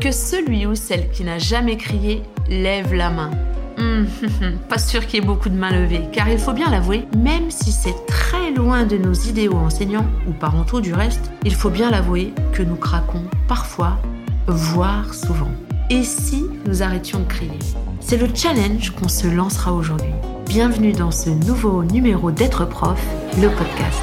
Que celui ou celle qui n'a jamais crié lève la main. Hum, pas sûr qu'il y ait beaucoup de mains levées, car il faut bien l'avouer, même si c'est très loin de nos idéaux enseignants, ou parentaux du reste, il faut bien l'avouer que nous craquons parfois, voire souvent. Et si nous arrêtions de crier? C'est le challenge qu'on se lancera aujourd'hui. Bienvenue dans ce nouveau numéro d'être prof, le podcast.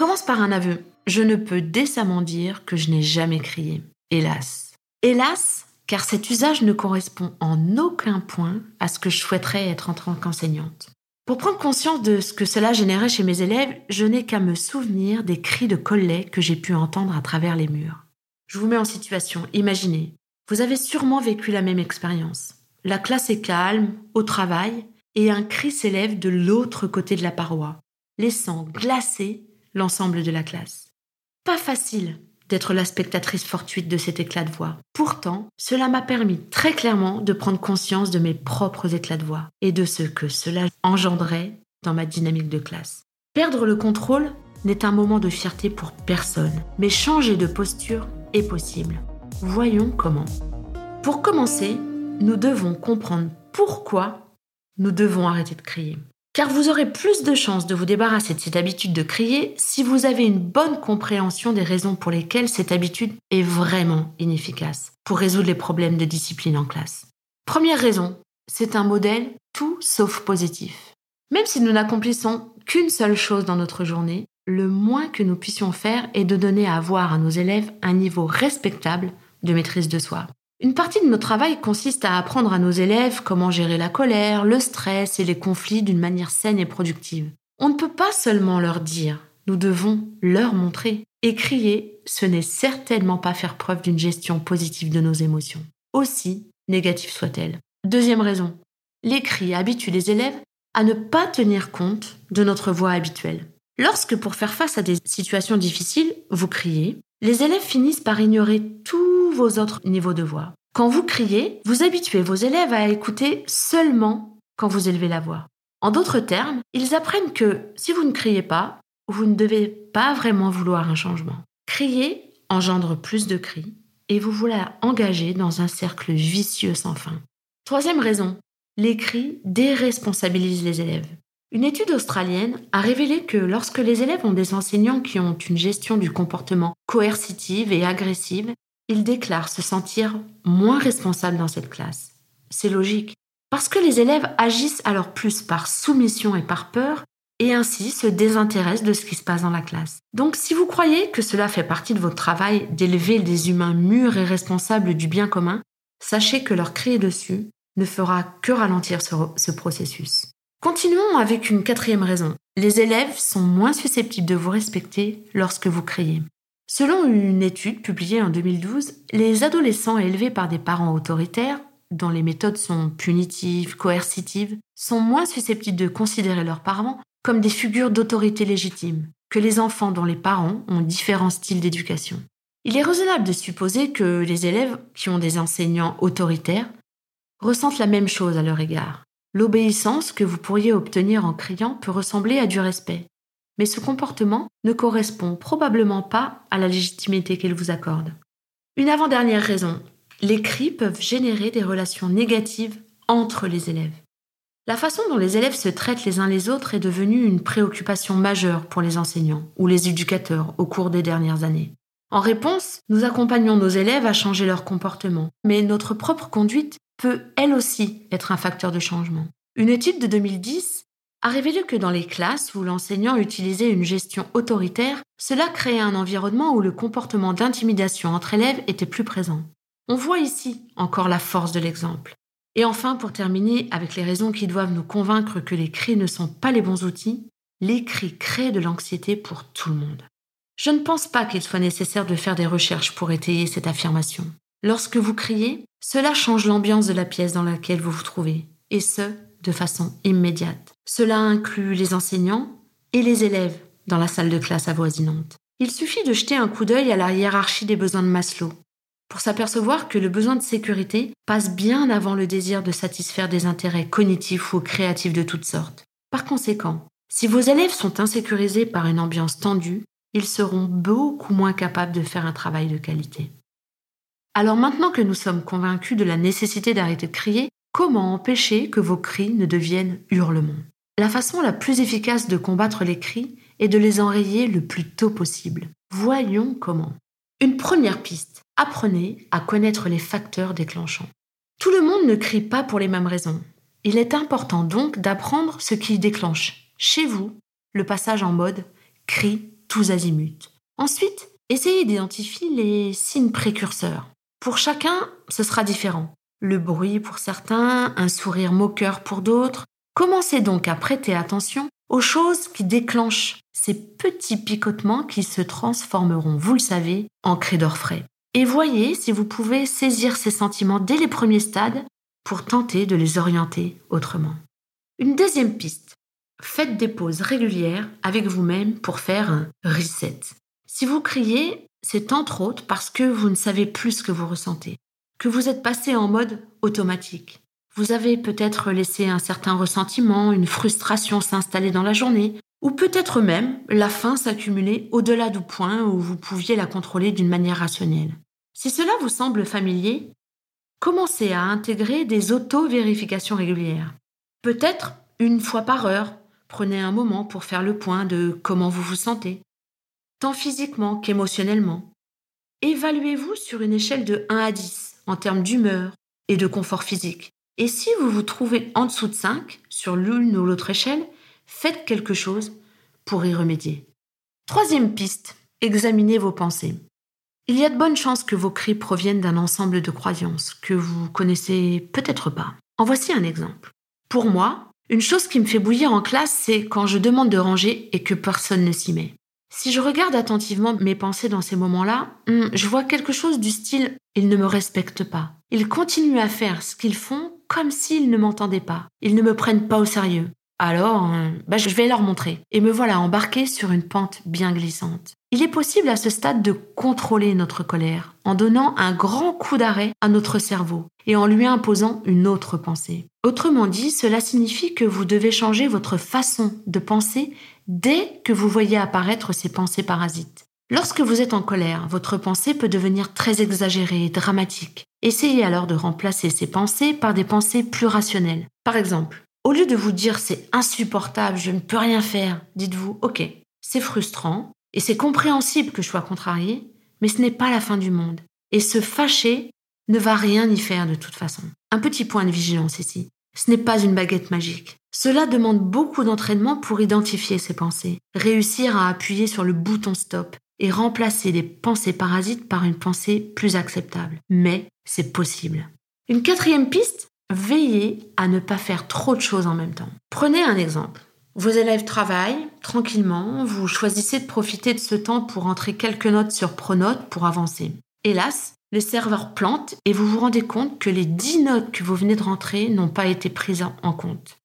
Commence par un aveu. Je ne peux décemment dire que je n'ai jamais crié. Hélas. Hélas, car cet usage ne correspond en aucun point à ce que je souhaiterais être en tant qu'enseignante. Pour prendre conscience de ce que cela générait chez mes élèves, je n'ai qu'à me souvenir des cris de collet que j'ai pu entendre à travers les murs. Je vous mets en situation, imaginez. Vous avez sûrement vécu la même expérience. La classe est calme, au travail, et un cri s'élève de l'autre côté de la paroi, laissant glacer l'ensemble de la classe. Pas facile d'être la spectatrice fortuite de cet éclat de voix. Pourtant, cela m'a permis très clairement de prendre conscience de mes propres éclats de voix et de ce que cela engendrait dans ma dynamique de classe. Perdre le contrôle n'est un moment de fierté pour personne, mais changer de posture est possible. Voyons comment. Pour commencer, nous devons comprendre pourquoi nous devons arrêter de crier. Car vous aurez plus de chances de vous débarrasser de cette habitude de crier si vous avez une bonne compréhension des raisons pour lesquelles cette habitude est vraiment inefficace pour résoudre les problèmes de discipline en classe. Première raison, c'est un modèle tout sauf positif. Même si nous n'accomplissons qu'une seule chose dans notre journée, le moins que nous puissions faire est de donner à voir à nos élèves un niveau respectable de maîtrise de soi. Une partie de notre travail consiste à apprendre à nos élèves comment gérer la colère, le stress et les conflits d'une manière saine et productive. On ne peut pas seulement leur dire, nous devons leur montrer. Et crier, ce n'est certainement pas faire preuve d'une gestion positive de nos émotions, aussi négatives soient-elles. Deuxième raison, les cris habituent les élèves à ne pas tenir compte de notre voix habituelle. Lorsque pour faire face à des situations difficiles, vous criez, les élèves finissent par ignorer vos autres niveaux de voix. Quand vous criez, vous habituez vos élèves à écouter seulement quand vous élevez la voix. En d'autres termes, ils apprennent que si vous ne criez pas, vous ne devez pas vraiment vouloir un changement. Crier engendre plus de cris et vous voulez engager dans un cercle vicieux sans fin. Troisième raison, les cris déresponsabilisent les élèves. Une étude australienne a révélé que lorsque les élèves ont des enseignants qui ont une gestion du comportement coercitive et agressive, ils déclarent se sentir moins responsables dans cette classe. C'est logique, parce que les élèves agissent alors plus par soumission et par peur, et ainsi se désintéressent de ce qui se passe dans la classe. Donc si vous croyez que cela fait partie de votre travail d'élever des humains mûrs et responsables du bien commun, sachez que leur crier dessus ne fera que ralentir ce, ce processus. Continuons avec une quatrième raison. Les élèves sont moins susceptibles de vous respecter lorsque vous criez. Selon une étude publiée en 2012, les adolescents élevés par des parents autoritaires, dont les méthodes sont punitives, coercitives, sont moins susceptibles de considérer leurs parents comme des figures d'autorité légitime que les enfants dont les parents ont différents styles d'éducation. Il est raisonnable de supposer que les élèves qui ont des enseignants autoritaires ressentent la même chose à leur égard. L'obéissance que vous pourriez obtenir en criant peut ressembler à du respect, mais ce comportement ne correspond probablement pas à la légitimité qu'elle vous accorde. Une avant-dernière raison, les cris peuvent générer des relations négatives entre les élèves. La façon dont les élèves se traitent les uns les autres est devenue une préoccupation majeure pour les enseignants ou les éducateurs au cours des dernières années. En réponse, nous accompagnons nos élèves à changer leur comportement, mais notre propre conduite peut elle aussi être un facteur de changement. Une étude de 2010 a révélé que dans les classes où l'enseignant utilisait une gestion autoritaire, cela créait un environnement où le comportement d'intimidation entre élèves était plus présent. On voit ici encore la force de l'exemple. Et enfin, pour terminer avec les raisons qui doivent nous convaincre que les cris ne sont pas les bons outils, les cris créent de l'anxiété pour tout le monde. Je ne pense pas qu'il soit nécessaire de faire des recherches pour étayer cette affirmation. Lorsque vous criez, cela change l'ambiance de la pièce dans laquelle vous vous trouvez, et ce, de façon immédiate. Cela inclut les enseignants et les élèves dans la salle de classe avoisinante. Il suffit de jeter un coup d'œil à la hiérarchie des besoins de Maslow. pour s'apercevoir que le besoin de sécurité passe bien avant le désir de satisfaire des intérêts cognitifs ou créatifs de toutes sortes. Par conséquent, si vos élèves sont insécurisés par une ambiance tendue, ils seront beaucoup moins capables de faire un travail de qualité. Alors maintenant que nous sommes convaincus de la nécessité d'arrêter de crier, comment empêcher que vos cris ne deviennent hurlements? La façon la plus efficace de combattre les cris est de les enrayer le plus tôt possible. Voyons comment. Une première piste, apprenez à connaître les facteurs déclenchants. Tout le monde ne crie pas pour les mêmes raisons. Il est important donc d'apprendre ce qui déclenche chez vous le passage en mode cri tous azimuts. Ensuite, essayez d'identifier les signes précurseurs. Pour chacun, ce sera différent. Le bruit pour certains, un sourire moqueur pour d'autres. Commencez donc à prêter attention aux choses qui déclenchent ces petits picotements qui se transformeront, vous le savez, en cris d'orfraie. Et voyez si vous pouvez saisir ces sentiments dès les premiers stades pour tenter de les orienter autrement. Une deuxième piste. Faites des pauses régulières avec vous-même pour faire un reset. Si vous criez, c'est entre autres parce que vous ne savez plus ce que vous ressentez, que vous êtes passé en mode automatique. Vous avez peut-être laissé un certain ressentiment, une frustration s'installer dans la journée, ou peut-être même la faim s'accumuler au-delà du point où vous pouviez la contrôler d'une manière rationnelle. Si cela vous semble familier, commencez à intégrer des auto-vérifications régulières. Peut-être une fois par heure, prenez un moment pour faire le point de comment vous vous sentez tant physiquement qu'émotionnellement. Évaluez-vous sur une échelle de 1 à 10 en termes d'humeur et de confort physique. Et si vous vous trouvez en dessous de 5 sur l'une ou l'autre échelle, faites quelque chose pour y remédier. Troisième piste, examinez vos pensées. Il y a de bonnes chances que vos cris proviennent d'un ensemble de croyances que vous connaissez peut-être pas. En voici un exemple. Pour moi, une chose qui me fait bouillir en classe, c'est quand je demande de ranger et que personne ne s'y met. Si je regarde attentivement mes pensées dans ces moments-là, hmm, je vois quelque chose du style ils ne me respectent pas. Ils continuent à faire ce qu'ils font comme s'ils ne m'entendaient pas. Ils ne me prennent pas au sérieux. Alors, euh, bah, je vais leur montrer. Et me voilà embarqué sur une pente bien glissante. Il est possible à ce stade de contrôler notre colère en donnant un grand coup d'arrêt à notre cerveau et en lui imposant une autre pensée. Autrement dit, cela signifie que vous devez changer votre façon de penser dès que vous voyez apparaître ces pensées parasites. Lorsque vous êtes en colère, votre pensée peut devenir très exagérée et dramatique. Essayez alors de remplacer ces pensées par des pensées plus rationnelles. Par exemple, au lieu de vous dire c'est insupportable, je ne peux rien faire, dites-vous ok, c'est frustrant et c'est compréhensible que je sois contrarié, mais ce n'est pas la fin du monde. Et se fâcher ne va rien y faire de toute façon. Un petit point de vigilance ici. Ce n'est pas une baguette magique. Cela demande beaucoup d'entraînement pour identifier ces pensées, réussir à appuyer sur le bouton stop et remplacer les pensées parasites par une pensée plus acceptable. Mais c'est possible. Une quatrième piste, veillez à ne pas faire trop de choses en même temps. Prenez un exemple. Vos élèves travaillent tranquillement, vous choisissez de profiter de ce temps pour entrer quelques notes sur Pronote pour avancer. Hélas, le serveur plante et vous vous rendez compte que les 10 notes que vous venez de rentrer n'ont pas été prises en compte.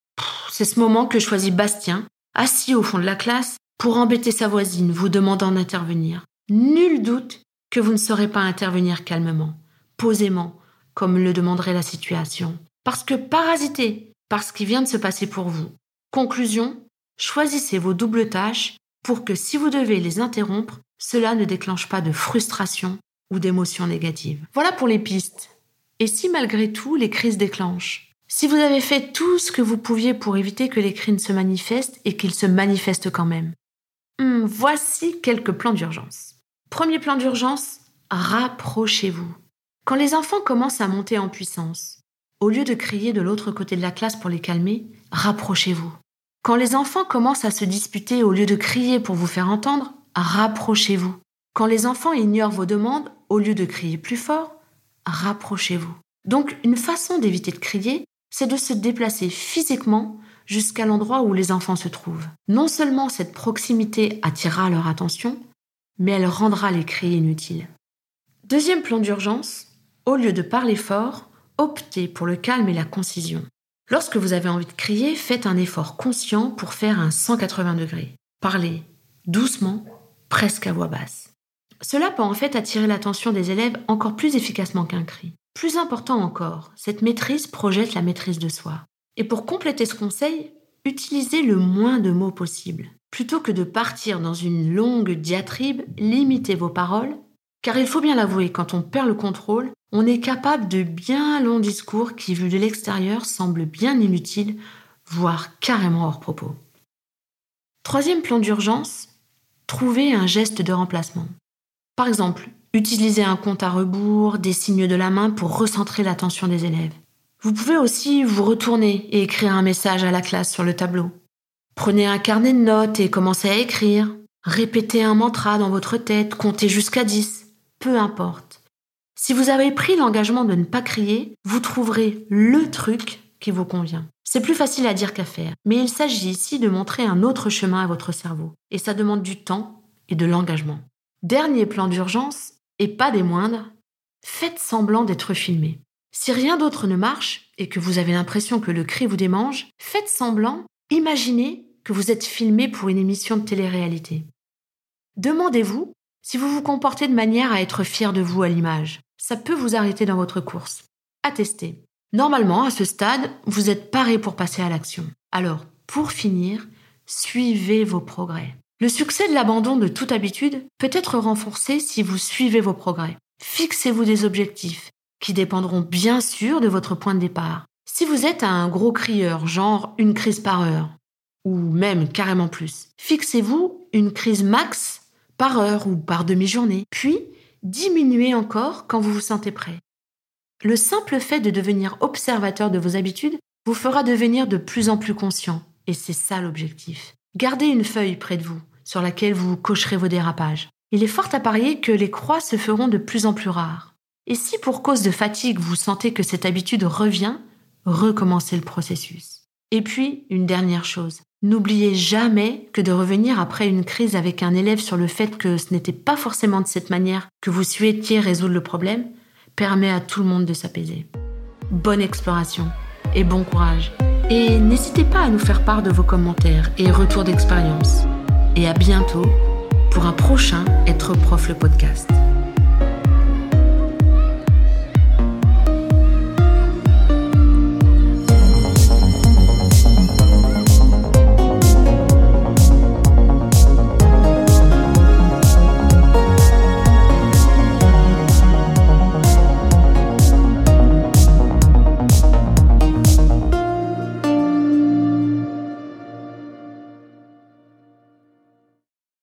C'est ce moment que choisit Bastien, assis au fond de la classe, pour embêter sa voisine, vous demandant d'intervenir. Nul doute que vous ne saurez pas intervenir calmement, posément, comme le demanderait la situation. Parce que parasité par ce qui vient de se passer pour vous. Conclusion, choisissez vos doubles tâches pour que si vous devez les interrompre, cela ne déclenche pas de frustration ou d'émotions négatives. Voilà pour les pistes. Et si malgré tout les crises déclenchent? Si vous avez fait tout ce que vous pouviez pour éviter que les crimes se manifestent et qu'ils se manifestent quand même, hmm, voici quelques plans d'urgence. Premier plan d'urgence, rapprochez-vous. Quand les enfants commencent à monter en puissance, au lieu de crier de l'autre côté de la classe pour les calmer, rapprochez-vous. Quand les enfants commencent à se disputer au lieu de crier pour vous faire entendre, rapprochez-vous. Quand les enfants ignorent vos demandes, au lieu de crier plus fort, rapprochez-vous. Donc une façon d'éviter de crier, c'est de se déplacer physiquement jusqu'à l'endroit où les enfants se trouvent. Non seulement cette proximité attirera leur attention, mais elle rendra les cris inutiles. Deuxième plan d'urgence, au lieu de parler fort, optez pour le calme et la concision. Lorsque vous avez envie de crier, faites un effort conscient pour faire un 180 degrés. Parlez doucement, presque à voix basse. Cela peut en fait attirer l'attention des élèves encore plus efficacement qu'un cri. Plus important encore, cette maîtrise projette la maîtrise de soi. Et pour compléter ce conseil, utilisez le moins de mots possible. Plutôt que de partir dans une longue diatribe, limitez vos paroles, car il faut bien l'avouer, quand on perd le contrôle, on est capable de bien longs discours qui, vus de l'extérieur, semblent bien inutiles, voire carrément hors propos. Troisième plan d'urgence, trouvez un geste de remplacement. Par exemple, utilisez un compte à rebours, des signes de la main pour recentrer l'attention des élèves. Vous pouvez aussi vous retourner et écrire un message à la classe sur le tableau. Prenez un carnet de notes et commencez à écrire. Répétez un mantra dans votre tête, comptez jusqu'à 10. Peu importe. Si vous avez pris l'engagement de ne pas crier, vous trouverez le truc qui vous convient. C'est plus facile à dire qu'à faire, mais il s'agit ici de montrer un autre chemin à votre cerveau, et ça demande du temps et de l'engagement. Dernier plan d'urgence, et pas des moindres, faites semblant d'être filmé. Si rien d'autre ne marche et que vous avez l'impression que le cri vous démange, faites semblant, imaginez que vous êtes filmé pour une émission de télé-réalité. Demandez-vous si vous vous comportez de manière à être fier de vous à l'image. Ça peut vous arrêter dans votre course. À tester. Normalement, à ce stade, vous êtes paré pour passer à l'action. Alors, pour finir, suivez vos progrès. Le succès de l'abandon de toute habitude peut être renforcé si vous suivez vos progrès. Fixez-vous des objectifs qui dépendront bien sûr de votre point de départ. Si vous êtes un gros crieur, genre une crise par heure, ou même carrément plus, fixez-vous une crise max par heure ou par demi-journée, puis diminuez encore quand vous vous sentez prêt. Le simple fait de devenir observateur de vos habitudes vous fera devenir de plus en plus conscient, et c'est ça l'objectif. Gardez une feuille près de vous sur laquelle vous cocherez vos dérapages. Il est fort à parier que les croix se feront de plus en plus rares. Et si pour cause de fatigue vous sentez que cette habitude revient, recommencez le processus. Et puis, une dernière chose. N'oubliez jamais que de revenir après une crise avec un élève sur le fait que ce n'était pas forcément de cette manière que vous souhaitiez résoudre le problème permet à tout le monde de s'apaiser. Bonne exploration et bon courage. Et n'hésitez pas à nous faire part de vos commentaires et retours d'expérience. Et à bientôt pour un prochain Être Prof le podcast.